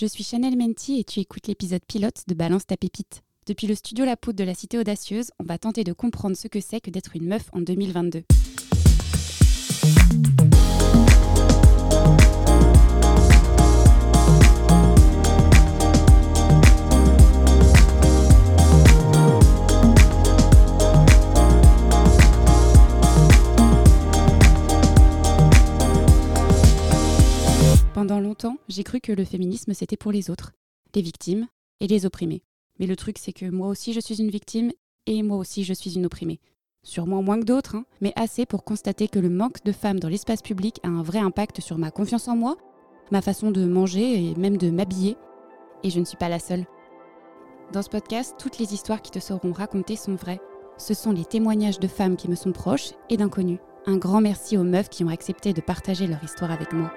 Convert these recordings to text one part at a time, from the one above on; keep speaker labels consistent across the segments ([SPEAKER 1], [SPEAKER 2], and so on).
[SPEAKER 1] Je suis Chanel Menti et tu écoutes l'épisode pilote de Balance ta pépite. Depuis le studio La Poudre de la Cité Audacieuse, on va tenter de comprendre ce que c'est que d'être une meuf en 2022. Longtemps, j'ai cru que le féminisme c'était pour les autres, les victimes et les opprimés. Mais le truc c'est que moi aussi je suis une victime et moi aussi je suis une opprimée. Sûrement moins que d'autres, hein, mais assez pour constater que le manque de femmes dans l'espace public a un vrai impact sur ma confiance en moi, ma façon de manger et même de m'habiller. Et je ne suis pas la seule. Dans ce podcast, toutes les histoires qui te seront racontées sont vraies. Ce sont les témoignages de femmes qui me sont proches et d'inconnus. Un grand merci aux meufs qui ont accepté de partager leur histoire avec moi.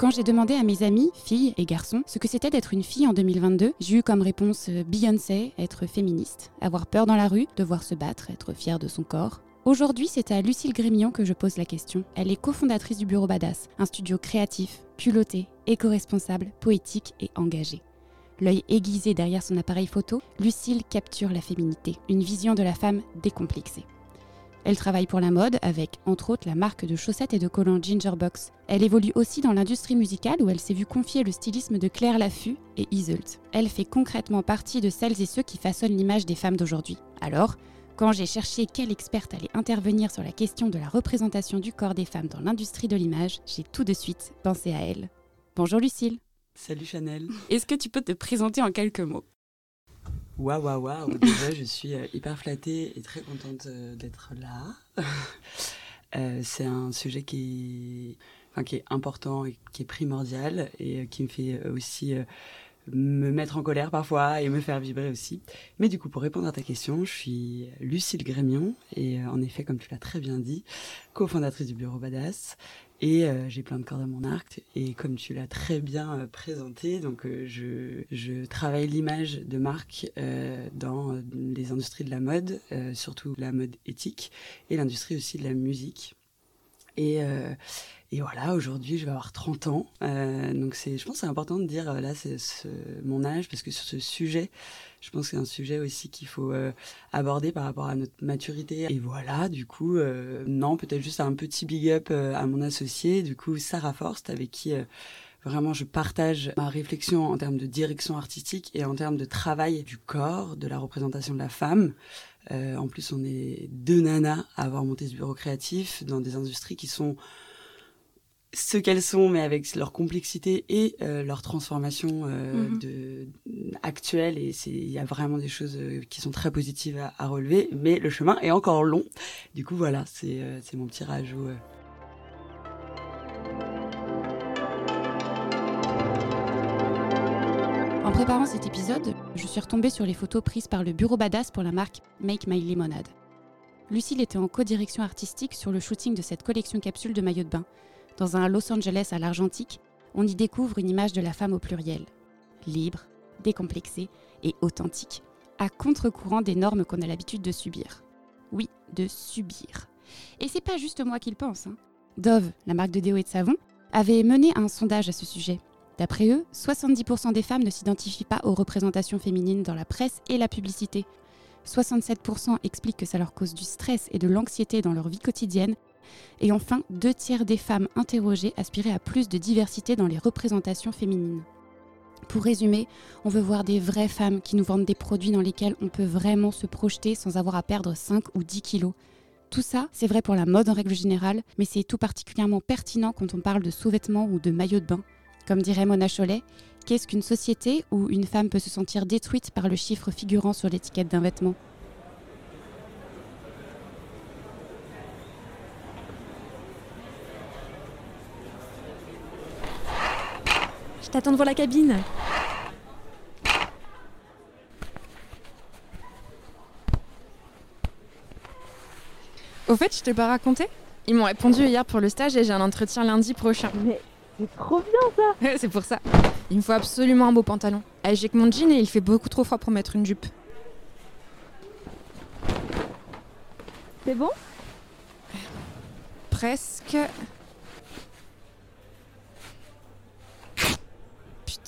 [SPEAKER 1] Quand j'ai demandé à mes amis, filles et garçons, ce que c'était d'être une fille en 2022, j'ai eu comme réponse euh, Beyoncé, être féministe, avoir peur dans la rue, devoir se battre, être fière de son corps. Aujourd'hui, c'est à Lucille Grémillon que je pose la question. Elle est cofondatrice du Bureau Badass, un studio créatif, culotté, éco-responsable, poétique et engagé. L'œil aiguisé derrière son appareil photo, Lucille capture la féminité, une vision de la femme décomplexée. Elle travaille pour la mode avec, entre autres, la marque de chaussettes et de collants Gingerbox. Elle évolue aussi dans l'industrie musicale où elle s'est vue confier le stylisme de Claire Laffut et Iseult. Elle fait concrètement partie de celles et ceux qui façonnent l'image des femmes d'aujourd'hui. Alors, quand j'ai cherché quelle experte allait intervenir sur la question de la représentation du corps des femmes dans l'industrie de l'image, j'ai tout de suite pensé à elle. Bonjour Lucille.
[SPEAKER 2] Salut Chanel.
[SPEAKER 1] Est-ce que tu peux te présenter en quelques mots?
[SPEAKER 2] Waouh, waouh, waouh. Déjà, je suis euh, hyper flattée et très contente euh, d'être là. Euh, c'est un sujet qui est, qui est important et qui est primordial et qui me fait aussi me mettre en colère parfois et me faire vibrer aussi. Mais du coup, pour répondre à ta question, je suis Lucille Grémion et en effet, comme tu l'as très bien dit, cofondatrice du bureau Badass et euh, j'ai plein de cordes à mon arc. Et comme tu l'as très bien euh, présenté, donc euh, je, je, travaille l'image de marque dans les industries de la mode, surtout la mode éthique, et l'industrie aussi de la musique. Et, et voilà, aujourd'hui, je vais avoir 30 ans. donc c'est, je pense que c'est important de dire là, c'est mon âge, parce que sur ce sujet, je pense que c'est un sujet aussi qu'il faut euh, aborder par rapport à notre maturité. Et voilà, du coup, euh, non, peut-être juste un petit big up euh, à mon associé, du coup, Sarah Forst, avec qui vraiment je partage ma réflexion en termes de direction artistique et en termes de travail du corps, de la représentation de la femme. en plus, on est deux nanas à avoir monté ce bureau créatif dans des industries qui sont ce qu'elles sont, mais avec leur complexité et euh, leur transformation euh, mhm. de, actuelle. Et il y a vraiment des choses euh, qui sont très positives à, à, relever, mais le chemin est encore long. Du coup, voilà, c'est mon petit rajout.
[SPEAKER 1] En préparant cet épisode, je suis retombée sur les photos prises par le bureau Badass pour la marque Make My Lemonade. Lucille était en co-direction artistique sur le shooting de cette collection capsule de maillots de bain, dans un Los Angeles à l'argentique, on y découvre une image de la femme au pluriel, libre, décomplexée et authentique, à contre-courant des normes qu'on a l'habitude de subir. Oui, de subir. Et c'est pas juste moi qui le pense. Hein. Dove, la marque de déo et de savon, avait mené un sondage à ce sujet. D'après eux, 70% des femmes ne s'identifient pas aux représentations féminines dans la presse et la publicité. 67% expliquent que ça leur cause du stress et de l'anxiété dans leur vie quotidienne et enfin, deux tiers des femmes interrogées aspiraient à plus de diversité dans les représentations féminines. Pour résumer, on veut voir des vraies femmes qui nous vendent des produits dans lesquels on peut vraiment se projeter sans avoir à perdre 5 ou 10 kilos. Tout ça, c'est vrai pour la mode en règle générale, mais c'est tout particulièrement pertinent quand on parle de sous-vêtements ou de maillots de bain. Comme dirait Mona Cholet, qu'est-ce qu'une société où une femme peut se sentir détruite par le chiffre figurant sur l'étiquette d'un vêtement?
[SPEAKER 3] Je t'attends devant la cabine. Au fait, je t'ai pas raconté Ils m'ont répondu hier pour le stage et j'ai un entretien lundi prochain.
[SPEAKER 4] Mais c'est trop bien
[SPEAKER 3] ça C'est pour ça. Il me faut absolument un beau pantalon. J'ai que mon jean et il fait beaucoup trop froid pour mettre une jupe.
[SPEAKER 4] C'est bon?
[SPEAKER 3] Presque.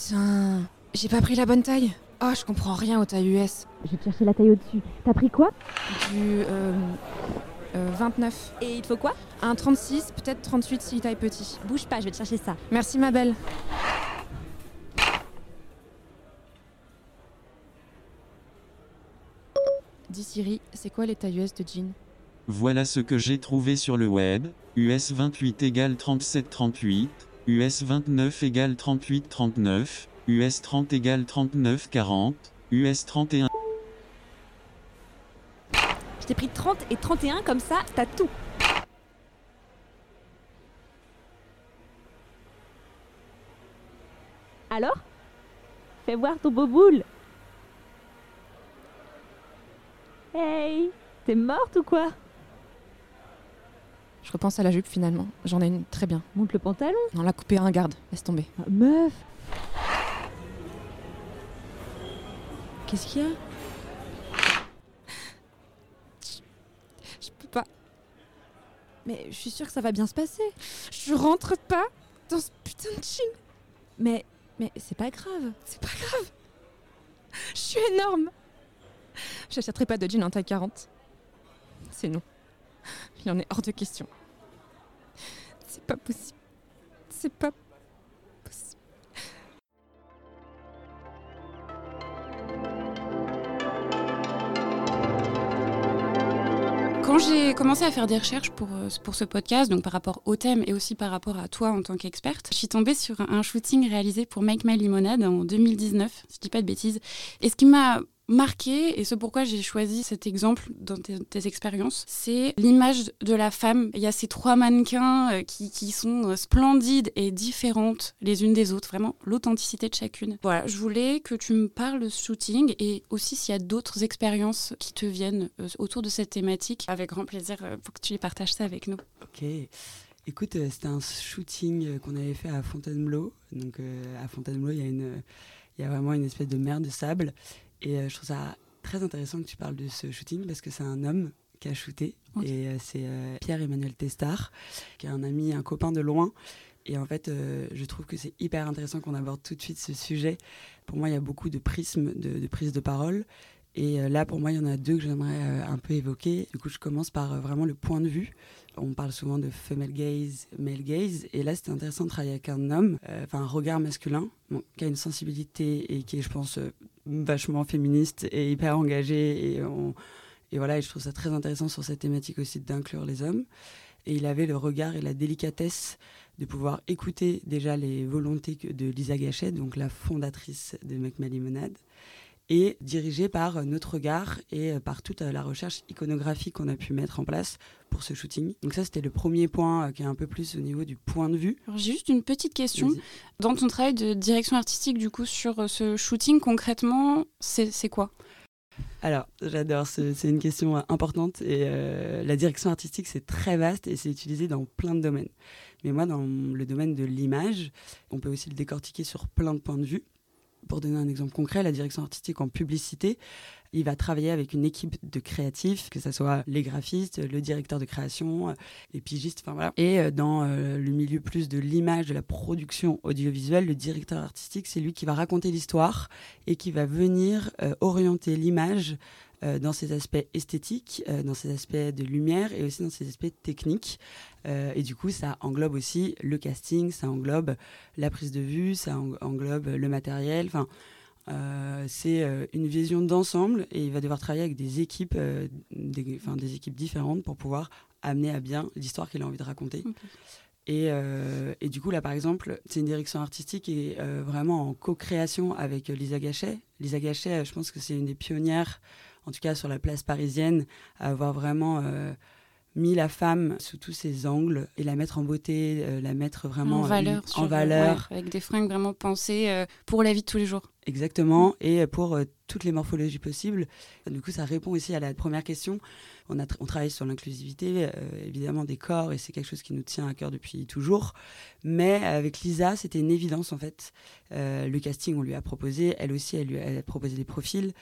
[SPEAKER 3] Putain, j'ai pas pris la bonne taille. Oh, je comprends rien aux tailles US.
[SPEAKER 4] Je vais te chercher la taille au-dessus. T'as pris quoi?
[SPEAKER 3] Du euh, euh, 29.
[SPEAKER 4] Et il te faut quoi?
[SPEAKER 3] Un 36, peut-être 38 si taille petit.
[SPEAKER 4] Bouge pas, je vais te chercher ça.
[SPEAKER 3] Merci ma belle. Dis Siri, c'est quoi les tailles US de jean?
[SPEAKER 5] Voilà ce que j'ai trouvé sur le web. US 28 égale 37 38, US 29 égale 38 39, US 30 égale 39 40, US 31
[SPEAKER 4] Je t'ai pris 30 et 31 comme ça, t'as tout. Alors? Fais voir ton beau boule. Hey T'es morte ou quoi?
[SPEAKER 3] Je repense à la jupe finalement. J'en ai une très bien.
[SPEAKER 4] Monte le pantalon.
[SPEAKER 3] On l'a coupé un garde. Laisse tomber.
[SPEAKER 4] Ah, meuf Qu'est-ce qu'il y a?
[SPEAKER 3] Je peux pas.
[SPEAKER 4] Mais je suis sûre que ça va bien se passer.
[SPEAKER 3] Je rentre pas dans ce putain de jean.
[SPEAKER 4] Mais, mais c'est pas grave.
[SPEAKER 3] C'est pas grave. Je suis énorme. J'achèterai pas de jean en taille 40. C'est non. Il en est hors de question. C'est pas possible. C'est pas possible.
[SPEAKER 1] Quand j'ai commencé à faire des recherches pour, euh, pour ce podcast, donc par rapport au thème et aussi par rapport à toi en tant qu'experte, je suis tombée sur un shooting réalisé pour Make My Limonade en 2019, si je dis pas de bêtises. Et ce qui m'a marqué, et ce pourquoi j'ai choisi cet exemple dans tes, expériences, c'est l'image de la femme. Il y a ces trois mannequins euh, qui, qui sont euh, splendides et différentes les unes des autres, vraiment l'authenticité de chacune. Voilà, je voulais que tu me parles de ce shooting et aussi s'il y a d'autres expériences qui te viennent euh, autour de cette thématique, avec grand plaisir pour que tu les partages ça avec nous.
[SPEAKER 2] Ok. Écoute, c'était un shooting qu'on avait fait à Fontainebleau. Donc à Fontainebleau, il y a une, il y a vraiment une espèce de mer de sable. Et euh, je trouve ça très intéressant que tu parles de ce shooting parce que c'est un homme qui a shooté. Et euh, c'est euh, Pierre-Emmanuel Testard, qui est un ami, un copain de loin. Et en fait, euh, je trouve que c'est hyper intéressant qu'on aborde tout de suite ce sujet. Pour moi, il y a beaucoup de prismes de, de prise de parole. Et euh, là, pour moi, il y en a deux que j'aimerais euh, un peu évoquer. Du coup, je commence par vraiment le point de vue. On parle souvent de female gaze, male gaze. Et là, c'était intéressant de travailler avec un homme, euh, enfin un regard masculin, qui a une sensibilité et qui est, je pense, euh, vachement féministe et hyper engagé. Et, voilà, et je trouve ça très intéressant sur cette thématique aussi d'inclure les hommes. Et il avait le regard et la délicatesse de pouvoir écouter déjà les volontés de Lisa Gachet, donc la fondatrice de My Limonade, et dirigé par notre regard et par toute la recherche iconographique qu'on a pu mettre en place pour ce shooting. Donc ça, c'était le premier point euh, qui est un peu plus au niveau du point de vue.
[SPEAKER 1] J'ai juste une petite question. Dans ton travail de direction artistique, du coup, sur euh, ce shooting, concrètement, c'est quoi?
[SPEAKER 2] Alors, j'adore, c'est une question importante et euh, la direction artistique, c'est très vaste et c'est utilisé dans plein de domaines. Mais moi, dans le domaine de l'image, on peut aussi le décortiquer sur plein de points de vue. Pour donner un exemple concret, la direction artistique en publicité, il va travailler avec une équipe de créatifs, que ce soit les graphistes, le directeur de création, les pigistes, enfin voilà. Et euh, dans euh, le milieu plus de l'image, de la production audiovisuelle, le directeur artistique, c'est lui qui va raconter l'histoire et qui va venir euh, orienter l'image euh, dans ses aspects esthétiques, euh, dans ses aspects de lumière et aussi dans ses aspects techniques. Euh, et du coup, ça englobe aussi le casting, ça englobe la prise de vue, ça en- englobe le matériel. Enfin, c'est une vision d'ensemble et il va devoir travailler avec des équipes, des, des équipes différentes pour pouvoir amener à bien l'histoire qu'il a envie de raconter. Et, euh, et du coup, là, par exemple, c'est une direction artistique qui est euh, vraiment en co-création avec Lisa Gachet. Lisa Gachet, je pense que c'est une des pionnières, en tout cas sur la place parisienne, à avoir vraiment euh, mis la femme sous tous ses angles et la mettre en beauté, euh, la mettre vraiment
[SPEAKER 1] en
[SPEAKER 2] euh,
[SPEAKER 1] valeur.
[SPEAKER 2] en valeur.
[SPEAKER 1] ouais, avec des fringues vraiment pensées euh, pour la vie de tous les jours.
[SPEAKER 2] Exactement, et pour toutes les morphologies possibles. Du coup, ça répond aussi à la première question. On, a tra- on travaille sur l'inclusivité, évidemment, des corps, et c'est quelque chose qui nous tient à cœur depuis toujours. Mais avec Lisa, c'était une évidence, en fait. Le casting, on lui a proposé, elle aussi, elle lui a proposé des profils.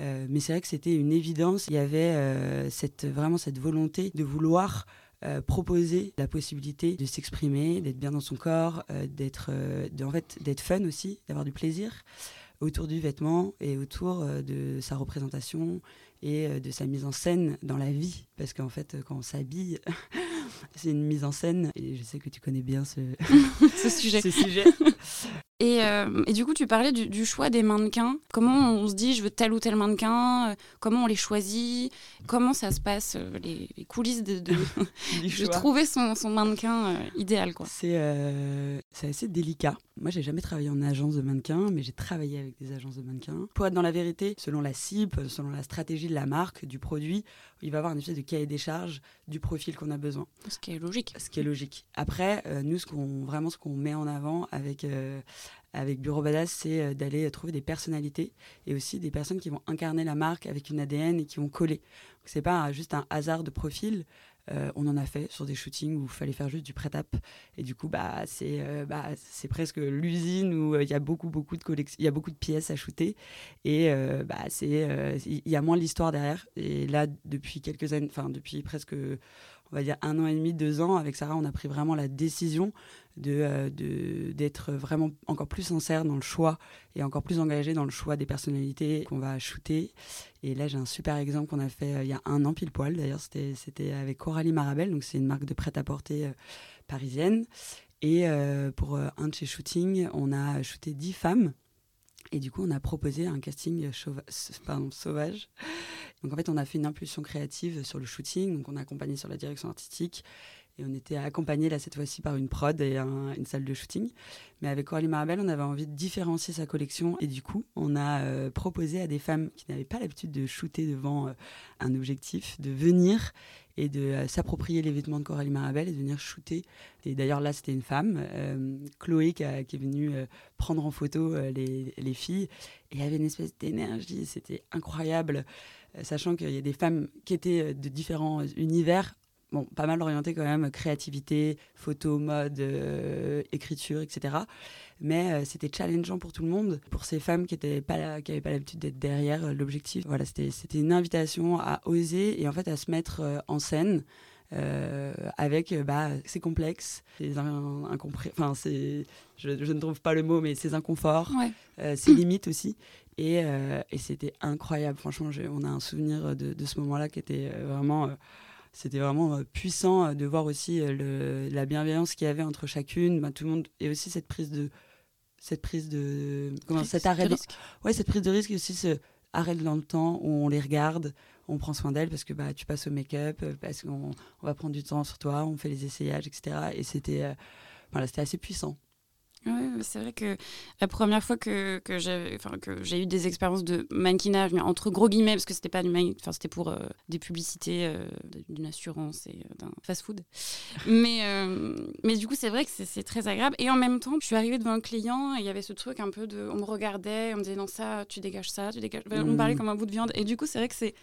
[SPEAKER 2] Euh, mais c'est vrai que c'était une évidence. Il y avait euh, cette, vraiment cette volonté de vouloir euh, proposer la possibilité de s'exprimer, d'être bien dans son corps, d'être en fait, fun aussi, d'avoir du plaisir autour du vêtement et autour de sa représentation et de sa mise en scène dans la vie. Parce qu'en fait, quand on s'habille, c'est une mise en scène. Et je sais que tu connais bien ce,
[SPEAKER 1] ce sujet.
[SPEAKER 2] ce sujet.
[SPEAKER 1] Et, euh, et, du coup, tu parlais du, choix des mannequins. Comment on se dit, je veux tel ou tel mannequin euh, Comment on les choisit Comment ça se passe, euh, les, coulisses de, de, trouver son, son mannequin idéal quoi.
[SPEAKER 2] C'est assez délicat. Moi, j'ai jamais travaillé en agence de mannequins, mais j'ai travaillé avec des agences de mannequins. Pour être dans la vérité, selon la cible, selon la stratégie de la marque, du produit, il va y avoir un effet de cahier des charges du profil qu'on a besoin.
[SPEAKER 1] Ce qui est logique.
[SPEAKER 2] Ce qui est logique. Après, nous, ce qu'on vraiment ce qu'on met en avant avec avec Bureau Badass, c'est euh, d'aller trouver des personnalités et aussi des personnes qui vont incarner la marque avec une ADN et qui vont coller. C'est pas juste un hasard de profil. Euh, on en a fait sur des shootings où il fallait faire juste du prêt-à et du coup bah c'est euh, bah, presque l'usine où il y a beaucoup beaucoup de y a beaucoup de pièces à shooter. Et bah il y a moins l'histoire derrière. Et là depuis quelques années enfin depuis presque on va dire un an et demi, deux ans, avec Sarah, on a pris vraiment la décision de, de, d'être vraiment encore plus sincère dans le choix et encore plus engagé dans le choix des personnalités qu'on va shooter. Et là, j'ai un super exemple qu'on a fait euh, il y a un an pile poil. D'ailleurs, c'était, avec Coralie Marabel, donc c'est une marque de prêt-à-porter euh, parisienne. Et euh, pour un de ses shootings, on a shooté dix femmes et du coup, on a proposé un casting sauvage. Donc en fait, on a fait une impulsion créative sur le shooting. Donc on a accompagné sur la direction artistique. Et on était accompagné là cette fois-ci par une prod et une salle de shooting. Mais avec Coralie Marabel, on avait envie de différencier sa collection. Et du coup, on a euh, proposé à des femmes qui n'avaient pas l'habitude de shooter devant euh, un objectif de venir et de euh, s'approprier les vêtements de Coralie Marabel et de venir shooter. Et d'ailleurs, là, c'était une femme, Chloé, qui, est venue prendre en photo les, les, filles. Et il y avait une espèce d'énergie. C'était incroyable, sachant qu'il y a des femmes qui étaient de différents univers bon, pas mal orienté quand même créativité, photo, mode, euh, écriture, etc. Mais euh, c'était challengeant pour tout le monde, pour ces femmes qui n'avaient pas, l'habitude d'être derrière euh, l'objectif. Voilà, c'était une invitation à oser et en fait à se mettre en scène. avec bah, ces complexes, ces enfin c'est, je, ne trouve pas le mot, mais ces inconforts, ces limites aussi. Et, et c'était incroyable, franchement, on a un souvenir de, de ce moment-là qui était vraiment c'était vraiment euh, puissant euh, de voir aussi euh, la bienveillance qu'il y avait entre chacune, bah, tout le monde, et aussi cette prise de, cette prise de, comment, cet arrêt, de risque. ouais, cette prise de risque et aussi ce arrêt dans le temps où on les regarde, on prend soin d'elles parce que bah tu passes au make-up, parce qu'on on va prendre du temps sur toi, on fait les essayages, etc. Et c'était, voilà, c'était assez puissant.
[SPEAKER 1] Oui, c'est vrai que la première fois que, que j'ai eu des expériences de mannequinage, mais entre gros guillemets, parce que c'était pas du enfin c'était pour euh, des publicités euh, d'une assurance et euh, d'un fast-food. mais, mais du coup, c'est vrai que c'est très agréable. Et en même temps, je suis arrivée devant un client et il y avait ce truc un peu de. On me regardait, on me disait non, ça, tu dégages ça, tu dégages. On me parlait mmh. comme un bout de viande. Et du coup, c'est vrai que c'est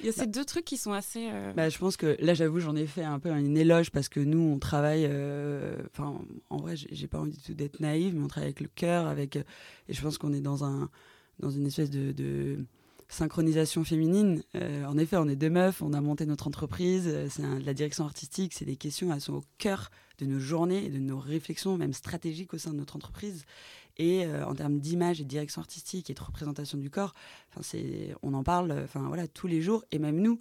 [SPEAKER 1] il y a ces deux trucs qui sont assez. Euh,
[SPEAKER 2] bah, je pense que là, j'avoue, j'en ai fait un peu une éloge parce que nous, on travaille. Euh, enfin, en vrai, j'ai pas envie du tout d'être naïve, mais on travaille avec le cœur, avec. Euh, et je pense qu'on est dans un dans une espèce de, synchronisation féminine. en effet, on est deux meufs, on a monté notre entreprise, c'est la direction artistique, c'est des questions, elles sont au cœur de nos journées et de nos réflexions, même stratégiques au sein de notre entreprise. Et euh, en termes d'image et de direction artistique et de représentation du corps, c'est, on en parle enfin, voilà, tous les jours, et même nous.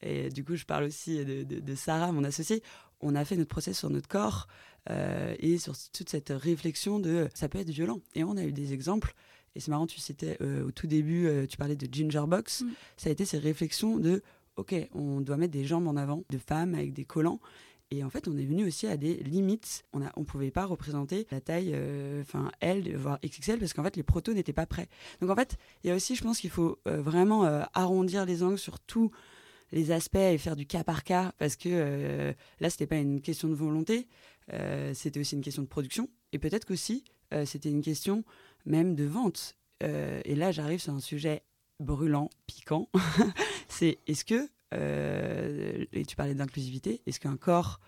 [SPEAKER 2] Et du coup, je parle aussi de, Sarah, mon associée. On a fait notre process sur notre corps euh, et sur toute cette réflexion de ça peut être violent. Et on a eu des exemples. Et c'est marrant, tu citais euh, au tout début, tu parlais de Ginger Box. Mm. Ça a été ces réflexions de ok, on doit mettre des jambes en avant, de femmes avec des collants. Et en fait, on est venu aussi à des limites. On ne pouvait pas représenter la taille euh, enfin L, voire XXL, parce qu'en fait, les protos n'étaient pas prêts. Donc en fait, il y a aussi, je pense qu'il faut euh, vraiment euh, arrondir les angles sur tous les aspects et faire du cas par cas, parce que là, c'était pas une question de volonté, c'était aussi une question de production. Et peut-être qu'aussi, c'était une question même de vente. et là, j'arrive sur un sujet brûlant, piquant. c'est est-ce que et tu parlais d'inclusivité, est-ce qu'un corps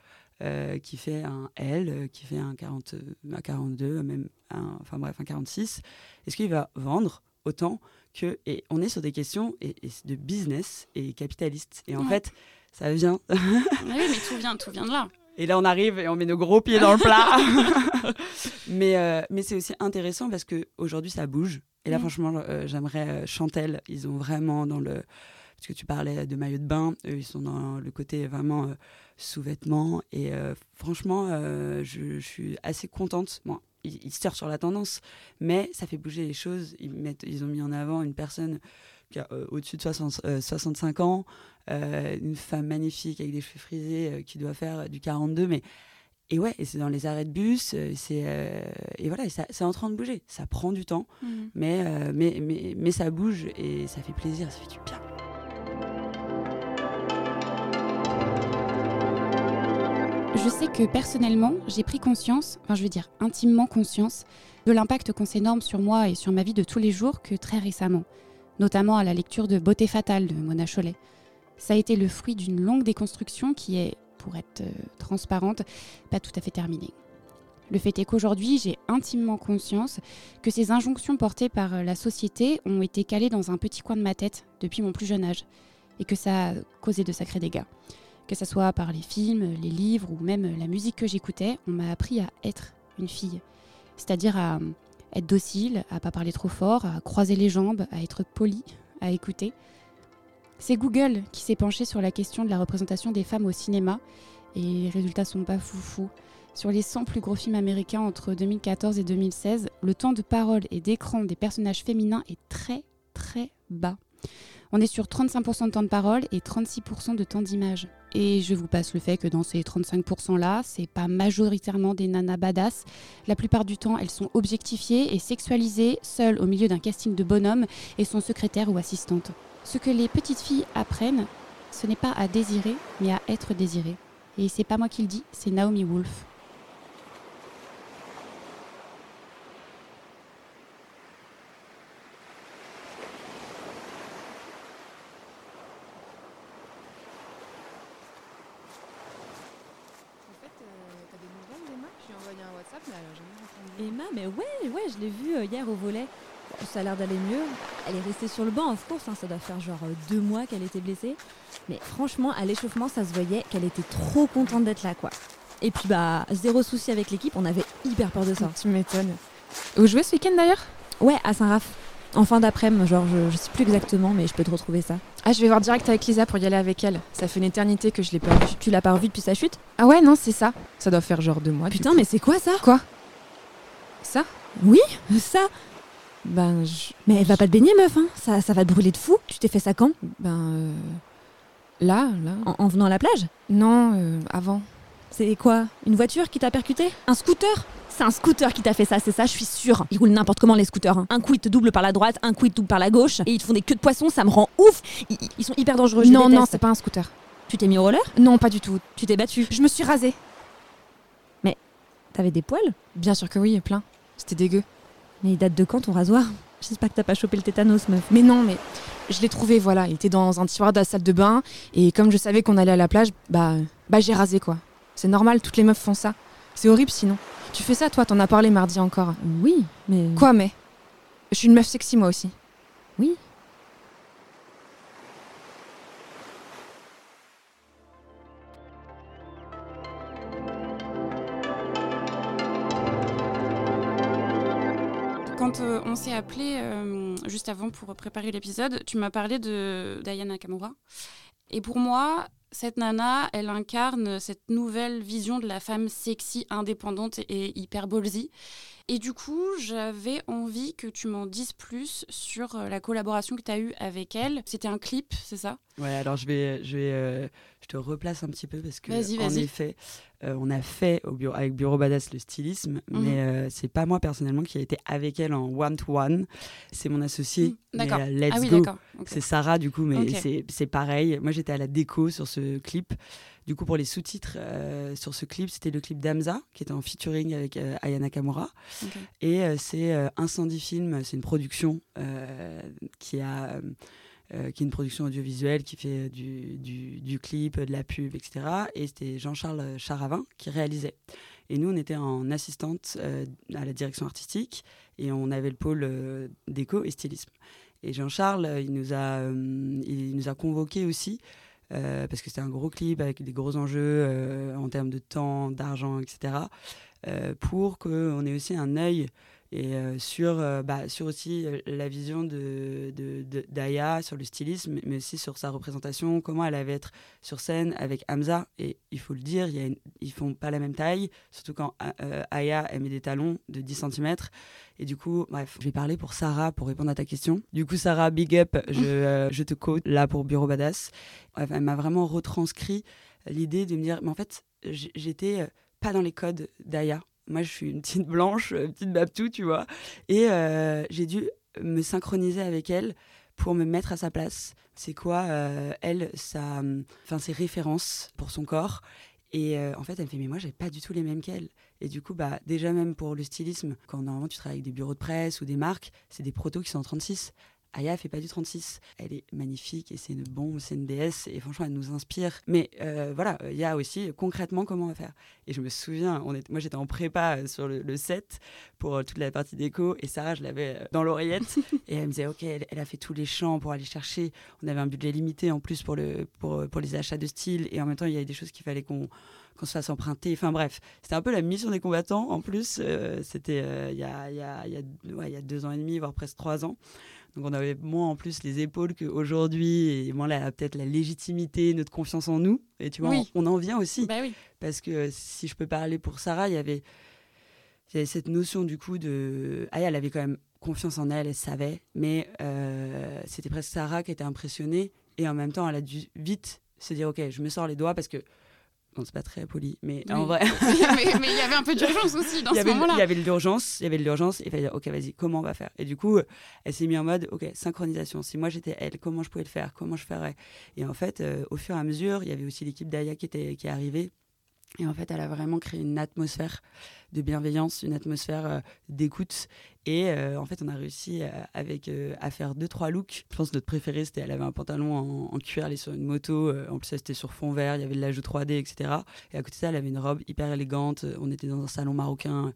[SPEAKER 2] euh, qui fait un L, euh, qui fait un, 40, un 42, même un, enfin bref, un 46, est-ce qu'il va vendre autant que. Et on est sur des questions et, de business et capitaliste. Et en fait, ça vient.
[SPEAKER 1] Oui, mais tout vient, tout vient de là.
[SPEAKER 2] Et là, on arrive et on met nos gros pieds dans le plat. mais euh, mais c'est aussi intéressant parce que aujourd'hui, ça bouge. Et là,
[SPEAKER 1] Mm.
[SPEAKER 2] franchement, euh, j'aimerais euh, Chantel. Ils ont vraiment dans le parce que tu parlais de maillot de bain, eux, ils sont dans le côté vraiment euh, sous-vêtements. Et euh, franchement, euh, je, je suis assez contente. Bon, ils, ils surfent sur la tendance, mais ça fait bouger les choses. Ils, mettent, ils ont mis en avant une personne qui a au-dessus de 60, euh, 65 ans, une femme magnifique avec des cheveux frisés qui doit faire du 42, mais et ouais, et c'est dans les arrêts de bus, c'est euh, et voilà, c'est en train de bouger. Ça prend du temps, mais, euh, mais, mais, mais ça bouge et ça fait plaisir, ça fait du bien.
[SPEAKER 1] Je sais que personnellement, j'ai pris conscience, enfin je veux dire intimement conscience, de l'impact qu'ont ces normes sur moi et sur ma vie de tous les jours que très récemment, notamment à la lecture de Beauté fatale de Mona Chollet. Ça a été le fruit d'une longue déconstruction qui est, pour être euh, transparente, pas tout à fait terminée. Le fait est qu'aujourd'hui, j'ai intimement conscience que ces injonctions portées par euh, la société ont été calées dans un petit coin de ma tête depuis mon plus jeune âge et que ça a causé de sacrés dégâts que ce soit par les films, les livres ou même la musique que j'écoutais, on m'a appris à être une fille. C'est-à-dire à euh, être docile, à pas parler trop fort, à croiser les jambes, à être poli, à écouter. C'est Google qui s'est penché sur la question de la représentation des femmes au cinéma et les résultats sont pas foufou. Sur les 100 plus gros films américains entre 2014 et 2016, le temps de parole et d'écran des personnages féminins est très très bas. On est sur 35% de temps de parole et 36% de temps d'image. Et je vous passe le fait que dans ces 35% là, c'est pas majoritairement des nanas badass. La plupart du temps, elles sont objectifiées et sexualisées, seules au milieu d'un casting de bonhommes et sont secrétaires ou assistantes. Ce que les petites filles apprennent, ce n'est pas à désirer, mais à être désirées. Et c'est pas moi qui le dis, c'est Naomi Wolf.
[SPEAKER 3] En fait, t'as des nouvelles d'Emma Je lui ai envoyé un WhatsApp, mais elle a jamais répondu.
[SPEAKER 4] Emma, mais ouais, ouais, je l'ai vue euh, hier au volet. Bon, ça a l'air d'aller mieux. Elle est restée sur le banc, of course. hein, ça doit faire genre euh, deux mois qu'elle était blessée. Mais franchement, à l'échauffement, ça se voyait qu'elle était trop contente d'être là, quoi. Et puis, bah, zéro souci avec l'équipe. On avait hyper peur de ça.
[SPEAKER 3] Tu m'étonnes. Vous jouez ce week-end d'ailleurs?
[SPEAKER 4] Ouais, à Saint-Raph. En fin d'après-midi, genre, je, je sais plus exactement, mais je peux te retrouver ça.
[SPEAKER 3] Ah, je vais voir direct avec Lisa pour y aller avec elle. Ça fait une éternité que je l'ai pas vue.
[SPEAKER 4] Tu l'as pas revue depuis sa chute?
[SPEAKER 3] Ah ouais, non, c'est ça. Ça doit faire genre deux mois.
[SPEAKER 4] Putain, mais c'est quoi ça?
[SPEAKER 3] Quoi? Ça
[SPEAKER 4] Oui, ça
[SPEAKER 3] Ben, je...
[SPEAKER 4] Mais va pas te baigner, meuf, hein. ça, ça va te brûler de fou. Tu t'es fait ça quand?
[SPEAKER 3] Ben, euh, là, là.
[SPEAKER 4] en, en venant à la plage?
[SPEAKER 3] Non, euh, avant.
[SPEAKER 4] C'est quoi? Une voiture qui t'a percuté? Un scooter? C'est un scooter qui t'a fait ça, c'est ça, je suis sûre. Ils roulent n'importe comment les scooters. hein. Un coup ils te doublent par la droite, un coup ils te doublent par la gauche, et ils te font des queues de poisson, ça me rend ouf. Ils, ils sont hyper dangereux. je
[SPEAKER 3] non, non, c'est pas un scooter.
[SPEAKER 4] Tu t'es mis au roller?
[SPEAKER 3] Non, pas du tout.
[SPEAKER 4] Tu t'es battu
[SPEAKER 3] Je me suis rasée.
[SPEAKER 4] T'avais des poils?
[SPEAKER 3] Bien sûr que oui, plein. C'était dégueu.
[SPEAKER 4] Mais il date de quand ton rasoir? J'espère que t'as pas chopé le tétanos, meuf.
[SPEAKER 3] Mais non, mais je l'ai trouvé, voilà. Il était dans un tiroir de la salle de bain. Et comme je savais qu'on allait à la plage, bah, bah j'ai rasé, quoi. C'est normal, toutes les meufs font ça. C'est horrible sinon. Tu fais ça, toi, t'en as parlé mardi encore.
[SPEAKER 4] Oui, mais.
[SPEAKER 3] Quoi, mais? Je suis une meuf sexy, moi aussi.
[SPEAKER 4] Oui.
[SPEAKER 1] Quand euh, on s'est appelé euh, juste avant pour préparer l'épisode, tu m'as parlé de Diana Nakamura. Et pour moi, cette nana, elle incarne cette nouvelle vision de la femme sexy, indépendante et hyper ballsy. Et du coup, j'avais envie que tu m'en dises plus sur euh, la collaboration que tu as eue avec elle. C'était un clip, c'est ça?
[SPEAKER 2] Ouais, alors je vais, je vais, euh, je te replace un petit peu parce que
[SPEAKER 1] Vas-y,
[SPEAKER 2] en
[SPEAKER 1] vas-y.
[SPEAKER 2] effet, euh, on a fait au bureau, avec Bureau Badass le stylisme,
[SPEAKER 1] Mhm.
[SPEAKER 2] mais euh, c'est pas moi personnellement qui a été avec elle en one to one. C'est mon associé.
[SPEAKER 1] Mm,
[SPEAKER 2] mais,
[SPEAKER 1] D'accord.
[SPEAKER 2] let's
[SPEAKER 1] ah oui,
[SPEAKER 2] go.
[SPEAKER 1] d'accord.
[SPEAKER 2] C'est Sarah du coup, mais c'est- c'est pareil. Moi j'étais à la déco sur ce clip. Du coup pour les sous-titres euh, sur ce clip, c'était le clip d'Amza qui était en featuring avec euh, Aya Nakamura.
[SPEAKER 1] Ok.
[SPEAKER 2] Et euh, c'est euh, Incendie Film, c'est une production qui a qui est une production audiovisuelle qui fait du, du, du clip, de la pub, etc. Et c'était Jean-Charles Charavin qui réalisait. Et nous, on était en assistante à la direction artistique et on avait le pôle déco et stylisme. Et Jean-Charles, il nous a, il nous a convoqué aussi euh, parce que c'était un gros clip avec des gros enjeux euh, en termes de temps, d'argent, etc. euh, pour qu'on ait aussi un œil et euh, sur, euh, bah, sur aussi euh, la vision de, de, de- d'Aya, sur le stylisme, mais aussi sur sa représentation, comment elle allait être sur scène avec Hamza. Et il faut le dire, il y a une- ils font pas la même taille, surtout quand euh, Aya elle met des talons de 10 cm. Et du coup, bref, je vais parler pour Sarah pour répondre à ta question. Du coup, Sarah, big up, je, euh, je te quote là pour Bureau Badass. Bref, elle m'a vraiment retranscrit l'idée de me dire, mais en fait, j'étais pas dans les codes d'Aya. Moi, je suis une petite blanche, euh, petite Babtou, tu vois. Et euh, j'ai dû me synchroniser avec elle pour me mettre à sa place. C'est quoi, euh, elle, sa, enfin, ses références pour son corps. Et en fait, elle me fait, mais moi, j'ai pas du tout les mêmes qu'elle. Et du coup, bah, déjà même pour le stylisme, quand normalement tu travailles avec des bureaux de presse ou des marques, c'est des protos qui sont en 36. Aya fait pas du 36. Elle est magnifique et c'est une bombe, c'est une déesse et franchement elle nous inspire. Mais euh, voilà, il y a aussi concrètement comment on va faire. Et je me souviens, on est, moi j'étais en prépa euh, sur le, le set pour euh, toute la partie déco et Sarah je l'avais dans l'oreillette et elle me disait ok, elle, elle a fait tous les champs pour aller chercher. On avait un budget limité en plus pour, le, pour, pour les achats de style et en même temps il y avait des choses qu'il fallait qu'on qu'on se fasse emprunter. Enfin bref, c'était un peu la mission des combattants. En plus, euh, c'était euh, il y, a, y, a, y, a, ouais, y a deux ans et demi, voire presque trois ans. Donc on avait moins en plus les épaules qu'aujourd'hui et moins peut-être la légitimité, notre confiance en nous. Et tu vois,
[SPEAKER 1] Oui.
[SPEAKER 2] on, on en vient aussi.
[SPEAKER 1] Bah oui.
[SPEAKER 2] Parce que si je peux parler pour Sarah, il y avait, il y avait cette notion du coup de... Ah, elle avait quand même confiance en elle, elle savait. Mais euh, c'était presque Sarah qui était impressionnée. Et en même temps, elle a dû vite se dire, OK, je me sors les doigts parce que... Bon, c'est pas très poli, mais en vrai...
[SPEAKER 1] mais il y avait un peu d'urgence aussi dans ce moment-là.
[SPEAKER 2] il y avait de l'urgence, il y avait de l'urgence, il fallait dire, ok, vas-y, comment on va faire? Et du coup, elle s'est mise en mode, ok, synchronisation. Si moi j'étais elle, comment je pouvais le faire? Comment je ferais? Et en fait, euh, au fur et à mesure, il y avait aussi l'équipe d'Aya qui, était, qui est arrivée. Et en fait, elle a vraiment créé une atmosphère de bienveillance, une atmosphère euh, d'écoute. Et euh, en fait, on a réussi euh, avec, à faire deux, trois looks. Je pense que notre préféré, c'était elle avait un pantalon en, cuir, elle est sur une moto. en plus, elle était sur fond vert, il y avait de l'ajout 3D, etc. Et à côté de ça, elle avait une robe hyper élégante. On était dans un salon marocain.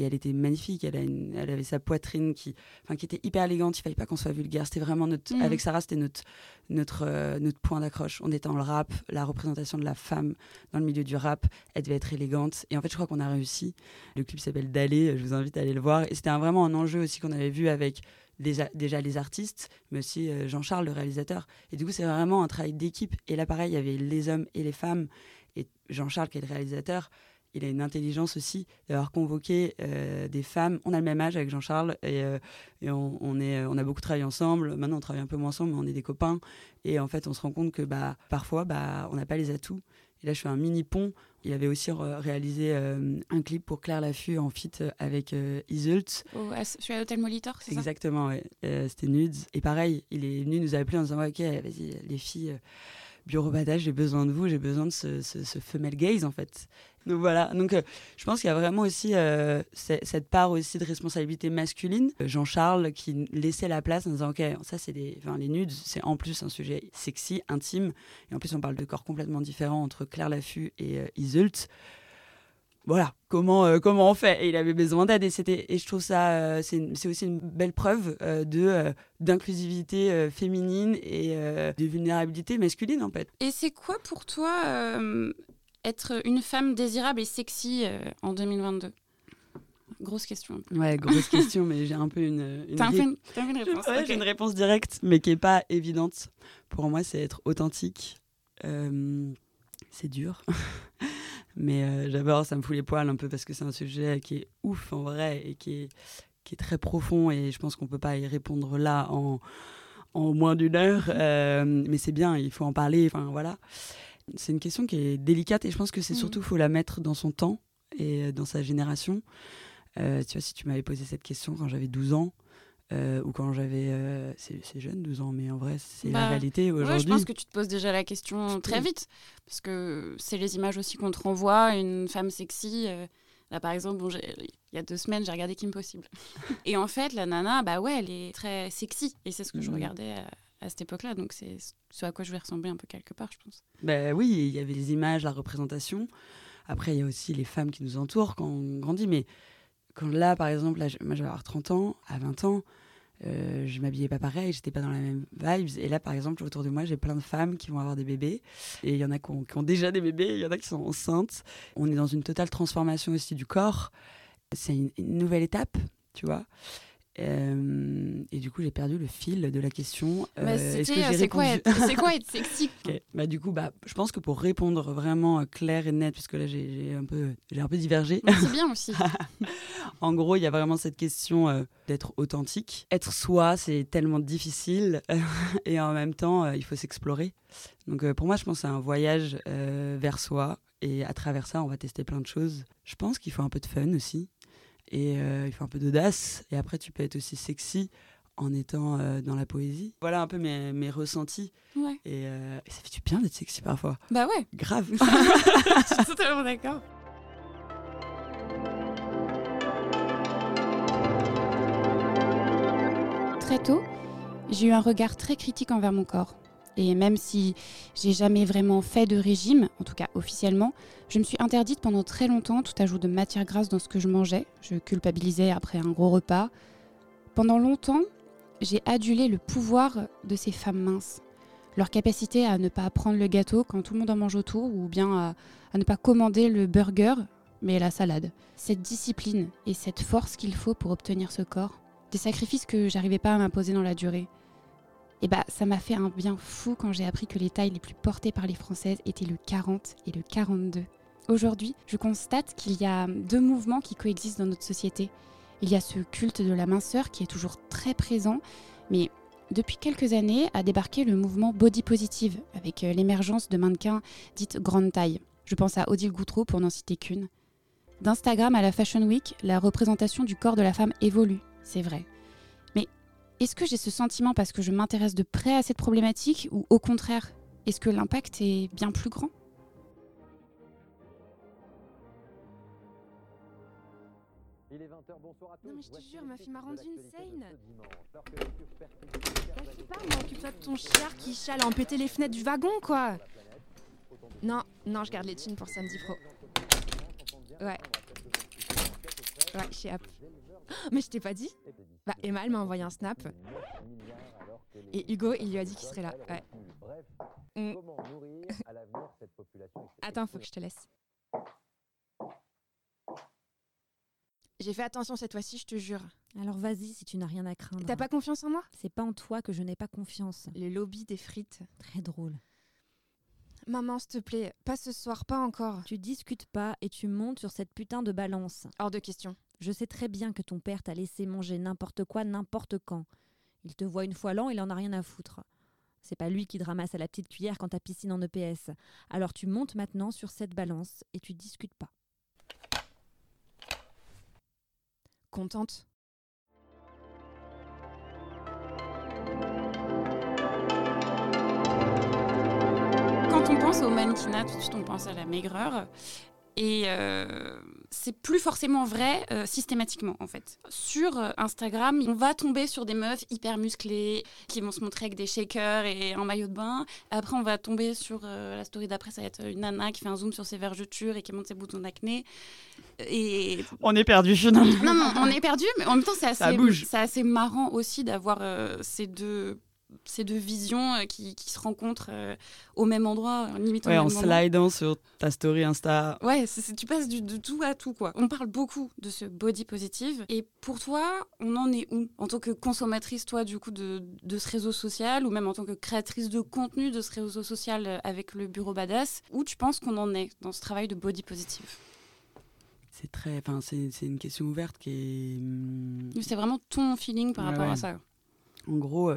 [SPEAKER 2] Et elle était magnifique. Elle, a une- elle avait sa poitrine qui, enfin, qui était hyper élégante. Il fallait pas qu'on soit vulgaire. C'était vraiment notre.
[SPEAKER 1] Mhm.
[SPEAKER 2] Avec Sarah, c'était notre, notre, euh, notre point d'accroche. On était dans le rap, la représentation de la femme dans le milieu du rap. Elle devait être élégante. Et en fait, je crois qu'on a réussi. Le clip s'appelle D'aller. Je vous invite à aller le voir. Et c'était vraiment un enjeu aussi qu'on avait vu avec les déjà les artistes, mais aussi euh, Jean-Charles, le réalisateur. Et du coup, c'est vraiment un travail d'équipe. Et là, pareil, il y avait les hommes et les femmes. Et Jean-Charles, qui est le réalisateur, il a une intelligence aussi d'avoir convoqué euh, des femmes. On a le même âge avec Jean-Charles et, euh, et on, on est, on a beaucoup travaillé ensemble. Maintenant, on travaille un peu moins ensemble, mais on est des copains. Et en fait, on se rend compte que bah, parfois, bah, on n'a pas les atouts. Et là, je fais un mini pont. Il avait aussi réalisé euh, un clip pour Claire Laffut en feat avec euh, Iseult.
[SPEAKER 1] Au- à- je suis à l'hôtel Molitor, c'est ça?
[SPEAKER 2] Exactement, ouais. Euh, c'était Nudes. Et pareil, il est venu nous appeler en disant Ok, vas-y, les filles, bureau badage, j'ai besoin de vous, j'ai besoin de ce, ce, female gaze en fait. Donc voilà, donc euh, je pense qu'il y a vraiment aussi euh, ce- cette part aussi de responsabilité masculine. Euh, Jean-Charles qui laissait la place en disant Ok, ça c'est des. Enfin, les nudes, c'est en plus un sujet sexy, intime. Et en plus, on parle de corps complètement différents entre Claire Laffut et Iseult voilà, comment, euh, comment on fait Et il avait besoin d'aide et, c'était- et je trouve ça, euh, c'est aussi une belle preuve euh, de euh, d'inclusivité féminine et de vulnérabilité masculine en fait.
[SPEAKER 1] Et c'est quoi pour toi être une femme désirable et sexy en 2022 Grosse question.
[SPEAKER 2] Ouais, grosse question, mais j'ai un peu une, une
[SPEAKER 1] T'as un une, réponse
[SPEAKER 2] ouais, j'ai une réponse directe, mais qui est pas évidente. Pour moi, c'est être authentique. C'est dur. mais euh, j'adore, ça me fout les poils un peu parce que c'est un sujet qui est ouf en vrai et qui est, qui est très profond et je pense qu'on peut pas y répondre là en, en moins d'une heure. Euh, mais c'est bien, il faut en parler. Enfin, voilà. C'est une question qui est délicate et je pense que c'est
[SPEAKER 1] Mhm.
[SPEAKER 2] surtout, faut la mettre dans son temps et dans sa génération. Euh, tu vois, si tu m'avais posé cette question quand j'avais 12 ans, euh, ou quand j'avais. euh, c'est jeune, 12 ans, mais en vrai, c'est la
[SPEAKER 1] Bah,
[SPEAKER 2] réalité
[SPEAKER 1] Ouais,
[SPEAKER 2] aujourd'hui.
[SPEAKER 1] je pense que tu te poses déjà la question très vite. Parce que c'est les images aussi qu'on te renvoie. Une femme sexy. euh, là, par exemple, bon, il y a deux semaines, j'ai regardé Kim Possible. et en fait, la nana, bah ouais, elle est très sexy. Et c'est ce que je
[SPEAKER 2] Mhm.
[SPEAKER 1] regardais à, à cette époque-là. Donc c'est ce à quoi je vais ressembler un peu quelque part, je pense.
[SPEAKER 2] Ben oui, il y avait les images, la représentation. Après, il y a aussi les femmes qui nous entourent quand on grandit. Mais quand là, par exemple, là, moi, je vais avoir 30 ans, à 20 ans, euh, je m'habillais pas pareil, j'étais pas dans la même vibes. Et là, par exemple, autour de moi, j'ai plein de femmes qui vont avoir des bébés. Et il y en a qui ont, qui ont déjà des bébés, il y en a qui sont enceintes. On est dans une totale transformation aussi du corps. C'est une, une nouvelle étape, tu vois. Euh, et du coup, j'ai perdu le fil de la question. Euh,
[SPEAKER 1] Bah,
[SPEAKER 2] est-ce que
[SPEAKER 1] euh,
[SPEAKER 2] j'ai
[SPEAKER 1] c'est quoi, être- c'est quoi être sexy.
[SPEAKER 2] Bah, du coup, bah, je pense que pour répondre vraiment euh, clair et net, puisque là j'ai un peu, un peu divergé.
[SPEAKER 1] Donc, C'est bien aussi.
[SPEAKER 2] en gros, il y a vraiment cette question euh, d'être authentique. Être soi, c'est tellement difficile et en même temps, euh, il faut s'explorer. Donc euh, pour moi, je pense que c'est un voyage vers soi et à travers ça, on va tester plein de choses. Je pense qu'il faut un peu de fun aussi et il faut un peu d'audace. Et après, tu peux être aussi sexy en étant euh, dans la poésie. Voilà un peu mes, mes ressentis.
[SPEAKER 1] Ouais.
[SPEAKER 2] Et, euh, et ça fait du bien d'être sexy parfois.
[SPEAKER 1] Bah ouais,
[SPEAKER 2] Grave.
[SPEAKER 1] je suis totalement d'accord. Très tôt, j'ai eu un regard très critique envers mon corps. Et même si j'ai jamais vraiment fait de régime, en tout cas officiellement, je me suis interdite pendant très longtemps tout ajout de matière grasse dans ce que je mangeais. Je culpabilisais après un gros repas. Pendant longtemps, j'ai adulé le pouvoir de ces femmes minces. Leur capacité à ne pas prendre le gâteau quand tout le monde en mange autour ou bien à, à ne pas commander le burger mais la salade. Cette discipline et cette force qu'il faut pour obtenir ce corps, des sacrifices que j'arrivais pas à m'imposer dans la durée. Et bah ça m'a fait un bien fou quand j'ai appris que les tailles les plus portées par les Françaises étaient le 40 et le 42. Aujourd'hui, je constate qu'il y a deux mouvements qui coexistent dans notre société. Il y a ce culte de la minceur qui est toujours très présent, mais depuis quelques années a débarqué le mouvement body positive avec euh, l'émergence de mannequins dites grande taille. Je pense à Odile Goutreau pour n'en citer qu'une. D'Instagram à la Fashion Week, la représentation du corps de la femme évolue, c'est vrai. Mais est-ce que j'ai ce sentiment parce que je m'intéresse de près à cette problématique ou au contraire, est-ce que l'impact est bien plus grand?
[SPEAKER 6] Il est 20h, bonsoir à tous.
[SPEAKER 3] Non, mais je te jure, ma fille m'a rendu insane. Bah, je sais pas, moi, occupe-toi de ton chiard qui chale à en péter les fenêtres du wagon, quoi. Non, non, je garde les thunes pour samedi pro. Ouais. Ouais, je suis up. Mais je t'ai pas dit Bah, Emma, elle m'a envoyé un snap. Et Hugo, il lui a dit qu'il serait là. Ouais.
[SPEAKER 6] Bref,
[SPEAKER 3] Mm.
[SPEAKER 6] comment nourrir à l'avenir cette population
[SPEAKER 3] Attends, faut que je te laisse. J'ai fait attention cette fois-ci, je te jure.
[SPEAKER 4] Alors vas-y si tu n'as rien à craindre.
[SPEAKER 3] T'as pas confiance en moi?
[SPEAKER 4] C'est pas en toi que je n'ai pas confiance.
[SPEAKER 3] Le lobby des frites.
[SPEAKER 4] Très drôle.
[SPEAKER 3] Maman, s'il te plaît, pas ce soir, pas encore.
[SPEAKER 4] Tu discutes pas et tu montes sur cette putain de balance.
[SPEAKER 3] Hors de question.
[SPEAKER 4] Je sais très bien que ton père t'a laissé manger n'importe quoi, n'importe quand. Il te voit une fois l'an, il en a rien à foutre. C'est pas lui qui te ramasse à la petite cuillère quand t'as piscine en EPS. Alors tu montes maintenant sur cette balance et tu discutes pas.
[SPEAKER 3] Contente?
[SPEAKER 1] Quand on pense au mannequinat, tout de suite on pense à la maigreur. Et euh, c'est plus forcément vrai euh, systématiquement en fait. Sur euh, Instagram, on va tomber sur des meufs hyper musclées qui vont se montrer avec des shakers et un maillot de bain. Après, on va tomber sur euh, la story d'après, ça va être une nana qui fait un zoom sur ses vergetures et qui monte ses boutons d'acné. Et
[SPEAKER 2] On est perdu finalement.
[SPEAKER 1] non, non, on est perdu, mais en même temps, c'est assez, marrant aussi d'avoir euh, ces, deux, ces deux visions euh, qui, qui se rencontrent euh, au même endroit, euh, limite au
[SPEAKER 2] Ouais,
[SPEAKER 1] même
[SPEAKER 2] en slidant sur ta story Insta.
[SPEAKER 1] Ouais, tu passes du- de tout à tout, quoi. On parle beaucoup de ce body positive. Et pour toi, on en est où En tant que consommatrice, toi, du coup, de, de ce réseau social, ou même en tant que créatrice de contenu de ce réseau social avec le bureau Badass, où tu penses qu'on en est dans ce travail de body positive?
[SPEAKER 2] C'est très, enfin, c'est une question ouverte qui est. hum,
[SPEAKER 1] C'est vraiment ton feeling par
[SPEAKER 2] Ouais,
[SPEAKER 1] rapport
[SPEAKER 2] ouais.
[SPEAKER 1] à ça.
[SPEAKER 2] En gros,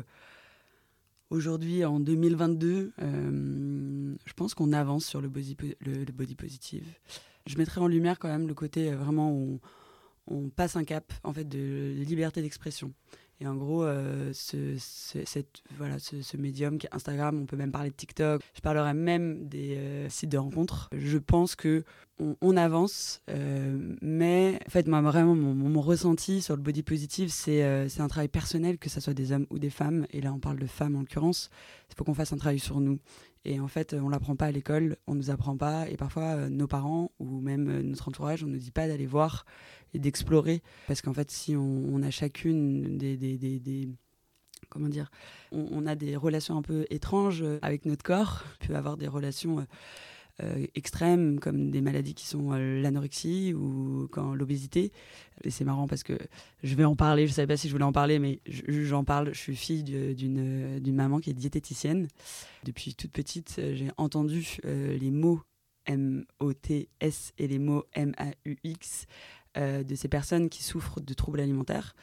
[SPEAKER 2] aujourd'hui, en 2022, euh, je pense qu'on avance sur le body, positive. Je mettrai en lumière quand même le côté euh, vraiment où on, on passe un cap en fait de liberté d'expression. Et en gros, euh, ce, voilà, ce, médium qui est Instagram, on peut même parler de TikTok. Je parlerai même des euh, sites de rencontres. Je pense que on, avance, euh, mais en fait, moi, vraiment, mon, mon- ressenti sur le body positive, c'est un travail personnel, que ce soit des hommes ou des femmes. Et là, on parle de femmes en l'occurrence. Il faut qu'on fasse un travail sur nous. Et en fait, on l'apprend pas à l'école, on nous apprend pas, et parfois euh, nos parents ou même euh, notre entourage, on nous dit pas d'aller voir et d'explorer, parce qu'en fait, si on, a chacune des, comment dire, on, on a des relations un peu étranges euh, avec notre corps, on peut avoir des relations euh, euh, extrêmes comme des maladies qui sont euh, l'anorexie ou quand l'obésité. Et c'est marrant parce que je vais en parler, je savais pas si je voulais en parler, mais je- j'en parle. Je suis fille de- d'une maman qui est diététicienne. Depuis toute petite, euh, j'ai entendu euh, les mots M-O-T-S et les mots M-A-U-X euh, de ces personnes qui souffrent de troubles alimentaires.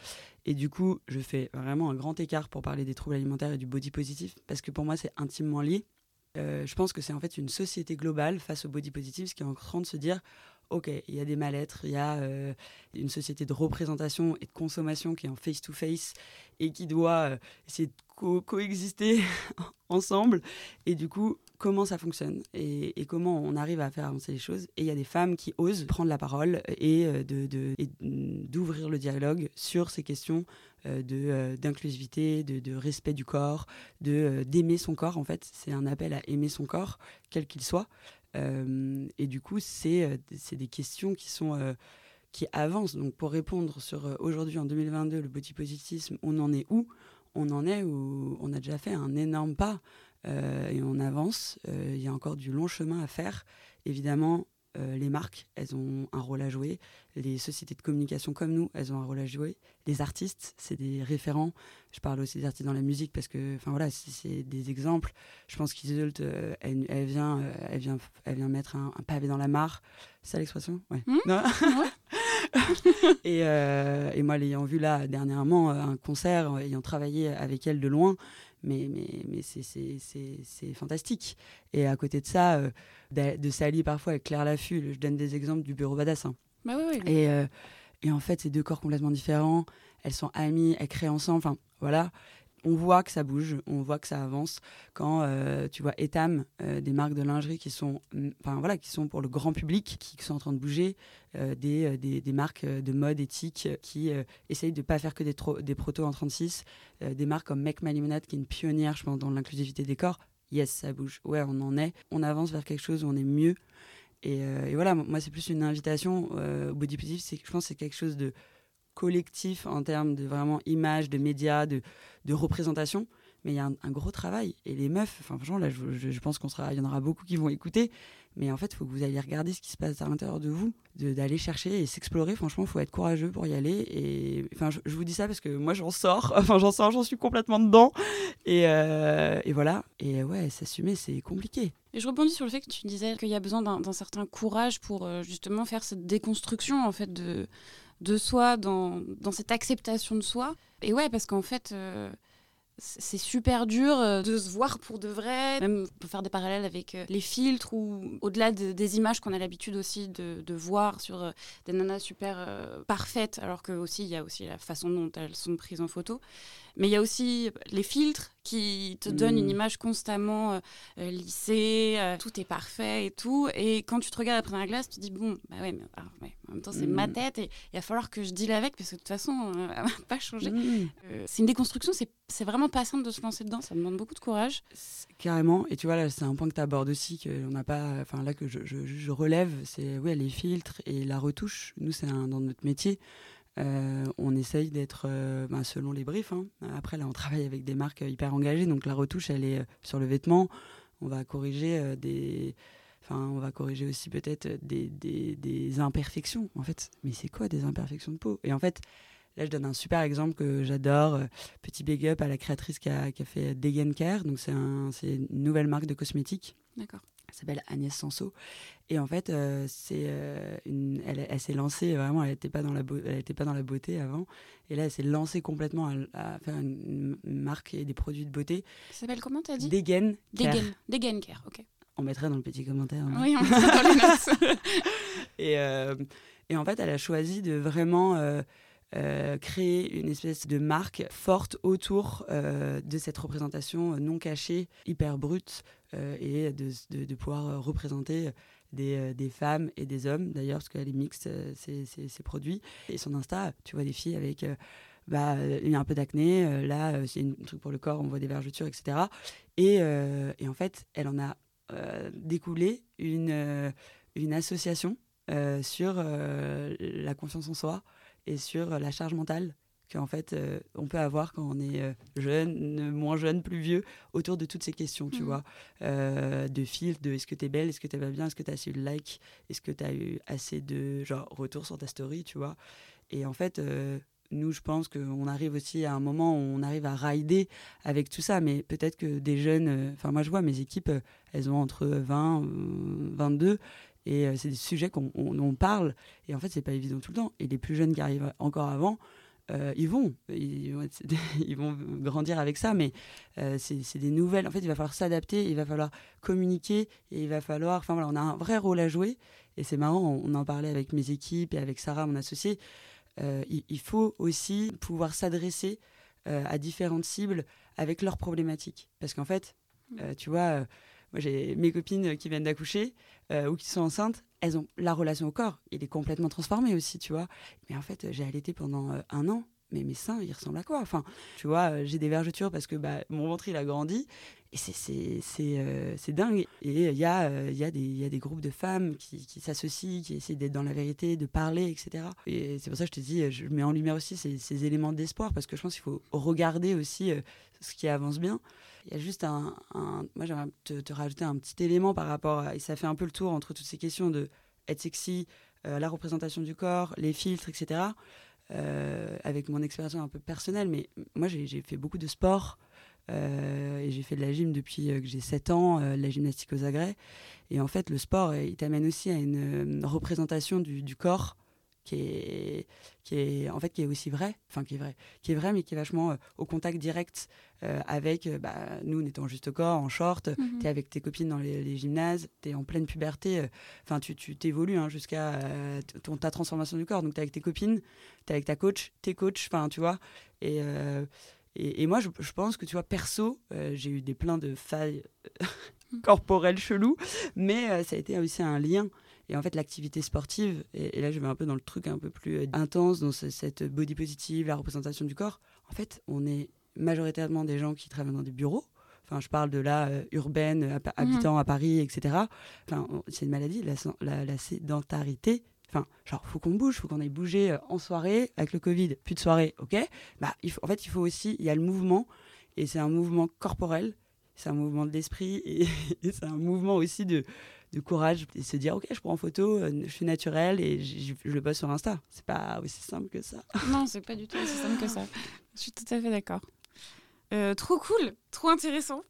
[SPEAKER 2] Et du coup, je fais vraiment un grand écart pour parler des troubles alimentaires et du body positif, parce que pour moi, c'est intimement lié. Euh, je pense que c'est en fait une société globale face au body positif qui est en train de se dire ok, il y a des mal-être, il y a euh, une société de représentation et de consommation qui est en face-to-face et qui doit euh, essayer de co- coexister ensemble. Et du coup, comment ça fonctionne et, comment on arrive à faire avancer les choses. Et il y a des femmes qui osent prendre la parole et euh, de- de- d'ouvrir le dialogue sur ces questions euh, euh, d'inclusivité, de, de respect du corps, de, d'aimer son corps. En fait, c'est un appel à aimer son corps, quel qu'il soit. Et du coup, c'est, des questions qui sont... qui avancent. Donc, pour répondre sur aujourd'hui, en 2022, le body positisme, on en est où? On en est où? On a déjà fait un énorme pas et on avance. Euh, Il y a encore du long chemin à faire. Évidemment, euh, les marques, elles ont un rôle à jouer. Les sociétés de communication comme nous, elles ont un rôle à jouer. Les artistes, c'est des référents. Je parle aussi des artistes dans la musique parce que, enfin voilà, c'est- des exemples. Je pense qu'Iseult, euh, elle, elle vient, euh, elle vient, elle vient mettre un, un pavé dans la mare. C'est ça l'expression? Ouais.
[SPEAKER 1] Hmm,
[SPEAKER 2] Non? Et, euh, et moi, l'ayant vu là dernièrement, euh, un concert, euh, ayant travaillé avec elle de loin, mais, mais, mais c'est- fantastique. Et à côté de ça, euh, de, de s'allier parfois avec Claire Laffut, je donne des exemples du bureau Badass. hein.
[SPEAKER 1] Bah oui, oui.
[SPEAKER 2] Et, euh, et en fait, c'est deux corps complètement différents. Elles sont amies, elles créent ensemble. Enfin, voilà. On voit que ça bouge, on voit que ça avance. Quand euh, tu vois Etam, euh, des marques de lingerie qui sont, mm, enfin voilà, qui sont pour le grand public, qui sont en train de bouger, euh, des, des, marques de mode éthique qui essayent de pas faire que des, des protos en 36, euh, des marques comme Make My Lemonade qui est une pionnière, je pense, dans l'inclusivité des corps. Yes, ça bouge. Ouais, on en est. On avance vers quelque chose où on est mieux. Et, et voilà, moi, c'est plus une invitation au body positive. Je pense que c'est quelque chose de collectif en termes de vraiment image, de médias, de, de représentation. Mais il y a un, gros travail. Et les meufs, enfin, franchement, là, je, je- je pense qu'on sera, il y en aura beaucoup qui vont écouter. Mais en fait, il faut que vous alliez regarder ce qui se passe à l'intérieur de vous, d'aller chercher et s'explorer. Franchement, il faut être courageux pour y aller. Et enfin, je, vous dis ça parce que moi, j'en sors. Enfin, j'en sors, j'en suis complètement dedans. Et, euh, et voilà. Et ouais, s'assumer, c'est compliqué.
[SPEAKER 1] Et je rebondis sur le fait que tu disais qu'il y a besoin d'un d'un certain courage pour euh, justement faire cette déconstruction en fait de, de soi, dans, dans cette acceptation de soi. Et ouais, parce qu'en fait, euh, c'est super dur euh, de se voir pour de vrai. Même, on peut faire des parallèles avec euh, les filtres ou au-delà de- des images qu'on a l'habitude aussi de, de voir sur des nanas super parfaites, alors que aussi il y a aussi la façon dont elles sont prises en photo. Mais il y a aussi les filtres qui te donnent
[SPEAKER 2] Mm.
[SPEAKER 1] une image constamment euh, euh, lissée, euh, tout est parfait et tout. Et quand tu te regardes après dans la glace, tu te dis bon, bah ouais, mais ah, ouais, en même temps c'est
[SPEAKER 2] Mm.
[SPEAKER 1] ma tête et il va falloir que je deal avec parce que de toute façon euh, elle va pas changer.
[SPEAKER 2] Mmh.
[SPEAKER 1] Euh, c'est une déconstruction, c'est vraiment pas simple de se lancer dedans, ça demande beaucoup de courage.
[SPEAKER 2] Carrément. Et tu vois, là, c'est un point que tu abordes aussi, que on n'a pas, enfin là que je, je- je relève, c'est ouais, les filtres et la retouche. Nous, c'est dans notre métier. Euh, on essaye d'être euh, ben, selon les briefs. hein. Après, là, on travaille avec des marques hyper engagées, donc la retouche, elle est euh, sur le vêtement. On va corriger euh, des, enfin, on va corriger aussi peut-être des, des, des imperfections, en fait. Mais c'est quoi des imperfections de peau? Et en fait, là, je donne un super exemple que j'adore. euh, Petit big up à la créatrice qui a, qui a fait Degen Care. Donc, c'est un, c'est une nouvelle marque de cosmétiques.
[SPEAKER 1] D'accord.
[SPEAKER 2] Elle s'appelle Agnès Sanso. Et en fait, euh, c'est euh, une, elle, elle s'est lancée vraiment, elle n'était pas, dans la beau- elle était pas dans la beauté avant. Et là, elle s'est lancée complètement à, à faire une, une marque et des produits de beauté.
[SPEAKER 1] Ça s'appelle comment t'as dit?
[SPEAKER 2] Degen Care.
[SPEAKER 1] Degen. Degen Care, ok.
[SPEAKER 2] On mettrait dans le petit commentaire. hein.
[SPEAKER 1] Oui, on met ça dans les notes.
[SPEAKER 2] Et, euh, et en fait, elle a choisi de vraiment créer une espèce de marque forte autour de cette représentation non cachée, hyper brute, et de, de- de pouvoir représenter des, euh, des femmes et des hommes, d'ailleurs, parce qu'elle est mixte, euh, ses, ses- ses produits. Et son Insta, tu vois des filles avec... euh, bah, il y a un peu d'acné, là, c'est un truc pour le corps, on voit des vergetures, etc. Et, et en fait, elle en a découlé une, une association sur la confiance en soi et sur la charge mentale qu'en fait, euh, on peut avoir quand on est euh, jeune, moins jeune, plus vieux, autour de toutes ces questions, tu
[SPEAKER 1] Mhm.
[SPEAKER 2] vois. Euh, de filtres, de est-ce que t'es belle, est-ce que t'es pas bien, est-ce que t'as assez de likes, est-ce que t'as eu assez de genre retours sur ta story, tu vois. Et en fait, nous, je pense qu'on arrive aussi à un moment où on arrive à rider avec tout ça, mais peut-être que des jeunes, enfin moi je vois mes équipes, elles ont entre 20, euh, 22, et c'est des sujets qu'on on, on parle, et en fait c'est pas évident tout le temps. Et les plus jeunes qui arrivent encore avant, euh, ils vont, ils vont, être- ils vont grandir avec ça, mais euh, c'est des nouvelles. En fait, il va falloir s'adapter, il va falloir communiquer, et il va falloir, enfin voilà, on a un vrai rôle à jouer. Et c'est marrant, on en parlait avec mes équipes et avec Sarah, mon associée. Euh, il, il faut aussi pouvoir s'adresser à différentes cibles avec leurs problématiques. Parce qu'en fait, euh, tu vois, moi j'ai mes copines qui viennent d'accoucher euh, ou qui sont enceintes, elles ont la relation au corps, il est complètement transformé aussi, tu vois. Mais en fait, j'ai allaité pendant euh, un an, mais mes seins, ils ressemblent à quoi? Enfin, tu vois, euh, j'ai des vergetures parce que bah, mon ventre, il a grandi. Et c'est- euh, dingue. Et il y, a, euh, y, des- y a des groupes de femmes qui, s'associent, qui essaient d'être dans la vérité, de parler, etc. Et c'est pour ça que je te dis, je mets en lumière aussi ces, éléments d'espoir, parce que je pense qu'il faut regarder aussi euh, ce qui avance bien. Il y a juste un... moi, j'aimerais te, te rajouter un petit élément par rapport à... Et ça fait un peu le tour entre toutes ces questions de être sexy, euh, la représentation du corps, les filtres, etc. Euh, avec mon expérience un peu personnelle, mais moi, j'ai fait beaucoup de sport. Euh, et j'ai fait de la gym depuis que j'ai 7 ans, de la gymnastique aux agrès. Et en fait, le sport, il t'amène aussi à une représentation du corps qui est, qui est, en fait, qui est aussi vrai, enfin qui est vrai, qui est vrai, mais qui est vachement euh, au contact direct euh, avec, euh, bah, nous, on était en juste corps, en short,
[SPEAKER 1] Mhm.
[SPEAKER 2] tu es avec tes copines dans les, les gymnases, tu es en pleine puberté, enfin tu tu t'évolues hein, jusqu'à ton, ta transformation du corps. Donc tu es avec tes copines, tu es avec ta coach, tes coachs, enfin tu vois. Et, et, et moi, je, je pense que tu vois, perso, euh, j'ai eu des pleins de failles corporelles cheloues, mais euh, ça a été aussi un lien. Et en fait, l'activité sportive, et, et là je vais un peu dans le truc un peu plus euh, intense, dans ce- cette body positive, la représentation du corps, en fait, on est majoritairement des gens qui travaillent dans des bureaux. Enfin, je parle de la euh, urbaine, hab- habitant à Paris, etc. Enfin, c'est une maladie, la, sen- la, la sédentarité. Enfin, genre, faut qu'on bouge, faut qu'on aille bouger euh, en soirée avec le Covid. Plus de soirée, ok Bah, il faut, en fait, il faut aussi, il y a le mouvement, et c'est un mouvement corporel, c'est un mouvement de l'esprit, et, et c'est un mouvement aussi de, de courage, et se dire, ok, je prends en photo, euh, je suis naturel, et je, je le poste sur Insta. C'est pas aussi simple que ça.
[SPEAKER 1] Non, c'est pas du tout aussi simple que ça. Je suis tout à fait d'accord. Euh, trop cool, trop intéressant.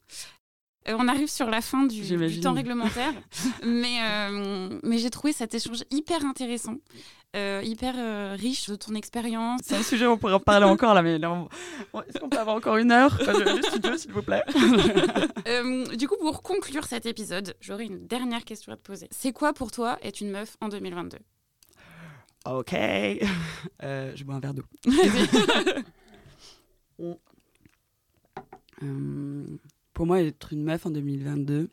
[SPEAKER 1] Euh, on arrive sur la fin du, temps réglementaire, mais, euh, mais j'ai trouvé cet échange hyper intéressant, euh, hyper riche de ton expérience.
[SPEAKER 2] C'est un sujet, on pourrait en parler encore là, mais là, on- est-ce qu'on peut avoir encore une heure? Le studio, s'il vous plaît.
[SPEAKER 1] Du coup, pour conclure cet épisode, j'aurais une dernière question à te poser. C'est quoi pour toi être une meuf en 2022
[SPEAKER 2] Ok. Je bois un verre d'eau. Pour moi, être une meuf en 2022,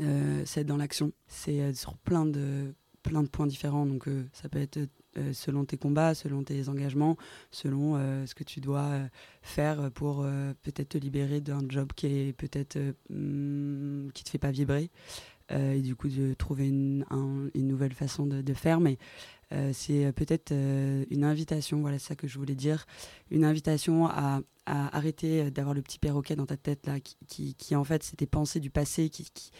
[SPEAKER 2] euh, c'est être dans l'action. C'est être sur plein de, plein de points différents. Donc, euh, ça peut être euh, selon tes combats, selon tes engagements, selon ce que tu dois faire pour peut-être te libérer d'un job qui est peut-être hum, qui te fait pas vibrer. Et du coup, de trouver une, un- une nouvelle façon de, de faire. Mais euh, c'est peut-être euh, une invitation, voilà ça que je voulais dire, une invitation à, arrêter d'avoir le petit perroquet dans ta tête là, qui, qui, en fait c'est tes pensées du passé qui, qui,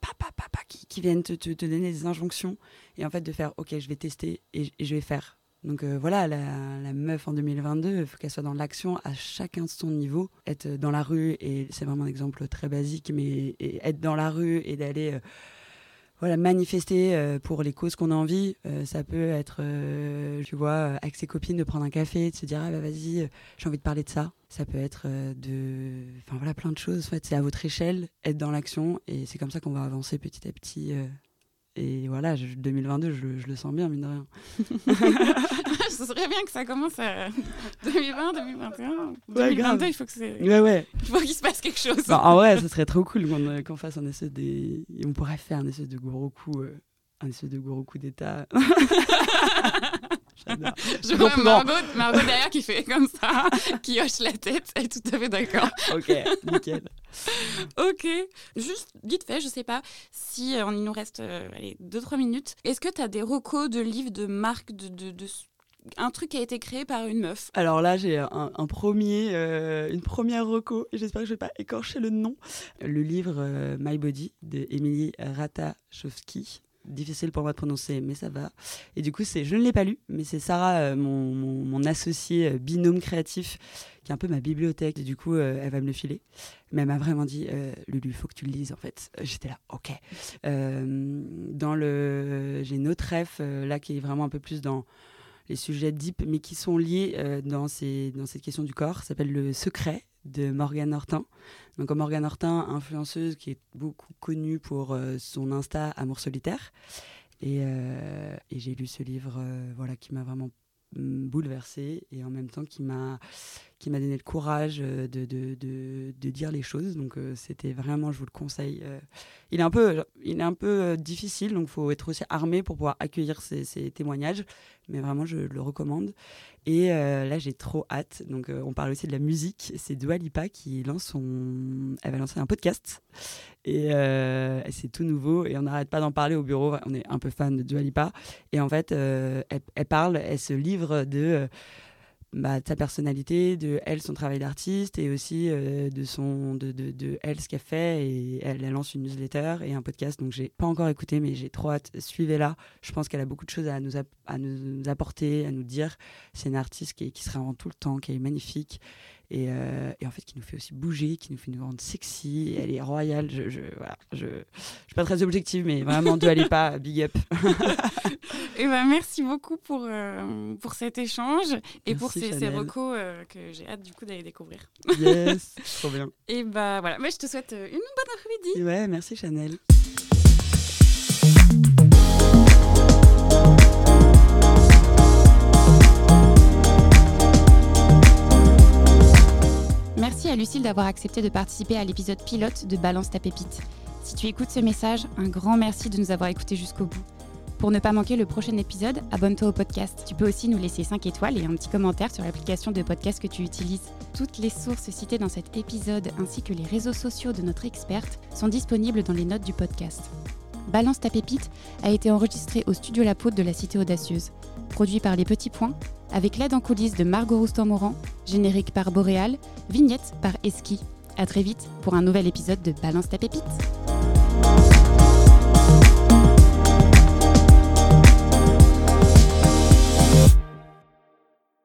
[SPEAKER 2] pa, pa, pa, pa, qui, qui viennent te, donner des injonctions et en fait de faire ok je vais tester et, je vais faire. Donc euh, voilà, la, meuf en 2022, il faut qu'elle soit dans l'action à chacun de son niveau. Être dans la rue, et c'est vraiment un exemple très basique, mais être dans la rue et d'aller euh, voilà, manifester euh, pour les causes qu'on a envie. Euh, ça peut être, euh, tu vois, avec ses copines, de prendre un café, de se dire, ah bah vas-y, j'ai envie de parler de ça. Ça peut être de. Enfin voilà, plein de choses. En fait, c'est à votre échelle, être dans l'action, et c'est comme ça qu'on va avancer petit à petit. Et voilà, je- 2022, je, le- je le sens bien, mine de rien.
[SPEAKER 1] Ce serait bien que ça commence à 2020, 2021.
[SPEAKER 2] Ouais,
[SPEAKER 1] 2022,
[SPEAKER 2] grave.
[SPEAKER 1] il faut que c'est...
[SPEAKER 2] Ouais, ouais.
[SPEAKER 1] il faut qu'il se passe quelque chose.
[SPEAKER 2] Bah, en vrai, ce serait trop cool qu'on euh, fasse un essai des. On pourrait faire un essai de gros coup euh, un espèce de gros coup d'état.
[SPEAKER 1] Je
[SPEAKER 2] Donc,
[SPEAKER 1] vois
[SPEAKER 2] non.
[SPEAKER 1] Margot, Margot derrière qui fait comme ça, qui hoche la tête. Elle est tout à fait d'accord.
[SPEAKER 2] Ok, nickel.
[SPEAKER 1] Ok. Juste vite fait, je sais pas si euh, il nous reste 2-3 minutes. Est-ce que tu as des recos de livres, de marques, de, de, de- un truc qui a été créé par une meuf?
[SPEAKER 2] Alors là, j'ai un, un premier, euh, une première reco, et j'espère que je vais pas écorcher le nom. Le livre euh, My Body de Emily Ratajkowski. Difficile pour moi de prononcer, mais ça va. Et du coup, c'est, je ne l'ai pas lu, mais c'est Sarah, euh, mon, mon, associé euh, binôme créatif, qui est un peu ma bibliothèque. Et du coup, euh, elle va me le filer. Mais elle m'a vraiment dit, Lulu, il faut que tu le lises, en fait. J'étais là, ok. Dans le, j'ai une autre ref, là, qui est vraiment un peu plus dans sujets deep, mais qui sont liés euh, dans, ces, dans cette question du corps. S'appelle Le Secret de Morgane Hortin. Donc, Morgane Hortin, influenceuse qui est beaucoup connue pour euh, son Insta Amour solitaire. Et, euh, et j'ai lu ce livre euh, voilà, qui m'a vraiment bouleversée et en même temps qui m'a qui m'a donné le courage euh, de, de, de, dire les choses. Donc euh, c'était vraiment, je vous le conseille. euh, il est un peu, il est un peu difficile, donc faut être aussi armé pour pouvoir accueillir ces témoignages. Mais vraiment, je le recommande. Et euh, là, j'ai trop hâte. Donc, euh, on parle aussi de la musique. C'est Dua Lipa qui lance son. Elle va lancer un podcast. Et euh, c'est tout nouveau. Et on n'arrête pas d'en parler au bureau. On est un peu fan de Dua Lipa. Et en fait, elle parle, elle se livre de. Bah, de sa personnalité, de elle, son travail d'artiste et aussi euh, de, son, de, de, de elle, ce qu'elle fait. Et elle, lance une newsletter et un podcast. Donc, j'ai pas encore écouté, mais j'ai trop hâte. Suivez-la. Je pense qu'elle a beaucoup de choses à nous, à nous apporter, à nous dire. C'est une artiste qui, qui se réinvente tout le temps, qui est magnifique. Et, euh, et en fait, qui nous fait aussi bouger, qui nous fait nous rendre sexy. Elle est royale. Je, je, voilà, je, je suis pas très objective, mais vraiment, Dua Lipa, big up.
[SPEAKER 1] Eh ben, merci beaucoup pour, euh, pour cet échange et pour ces, ces recos euh, que j'ai hâte du coup d'aller découvrir.
[SPEAKER 2] Yes, trop bien.
[SPEAKER 1] Et bah voilà, Mais je te souhaite une bonne après-midi.
[SPEAKER 2] Ouais, merci Chanel.
[SPEAKER 1] À Lucille d'avoir accepté de participer à l'épisode pilote de Balance ta pépite. Si tu écoutes ce message, un grand merci de nous avoir écoutés jusqu'au bout. Pour ne pas manquer le prochain épisode, abonne-toi au podcast. Tu peux aussi nous laisser 5 étoiles et un petit commentaire sur l'application de podcast que tu utilises. Toutes les sources citées dans cet épisode ainsi que les réseaux sociaux de notre experte sont disponibles dans les notes du podcast. Balance ta pépite a été enregistré au studio La Poudre de la Cité Audacieuse. Produit par Les Petits Points, avec l'aide en coulisses de Margot Roustan-Moran, générique par Boréal, vignette par Eski. À très vite pour un nouvel épisode de Balance ta pépite.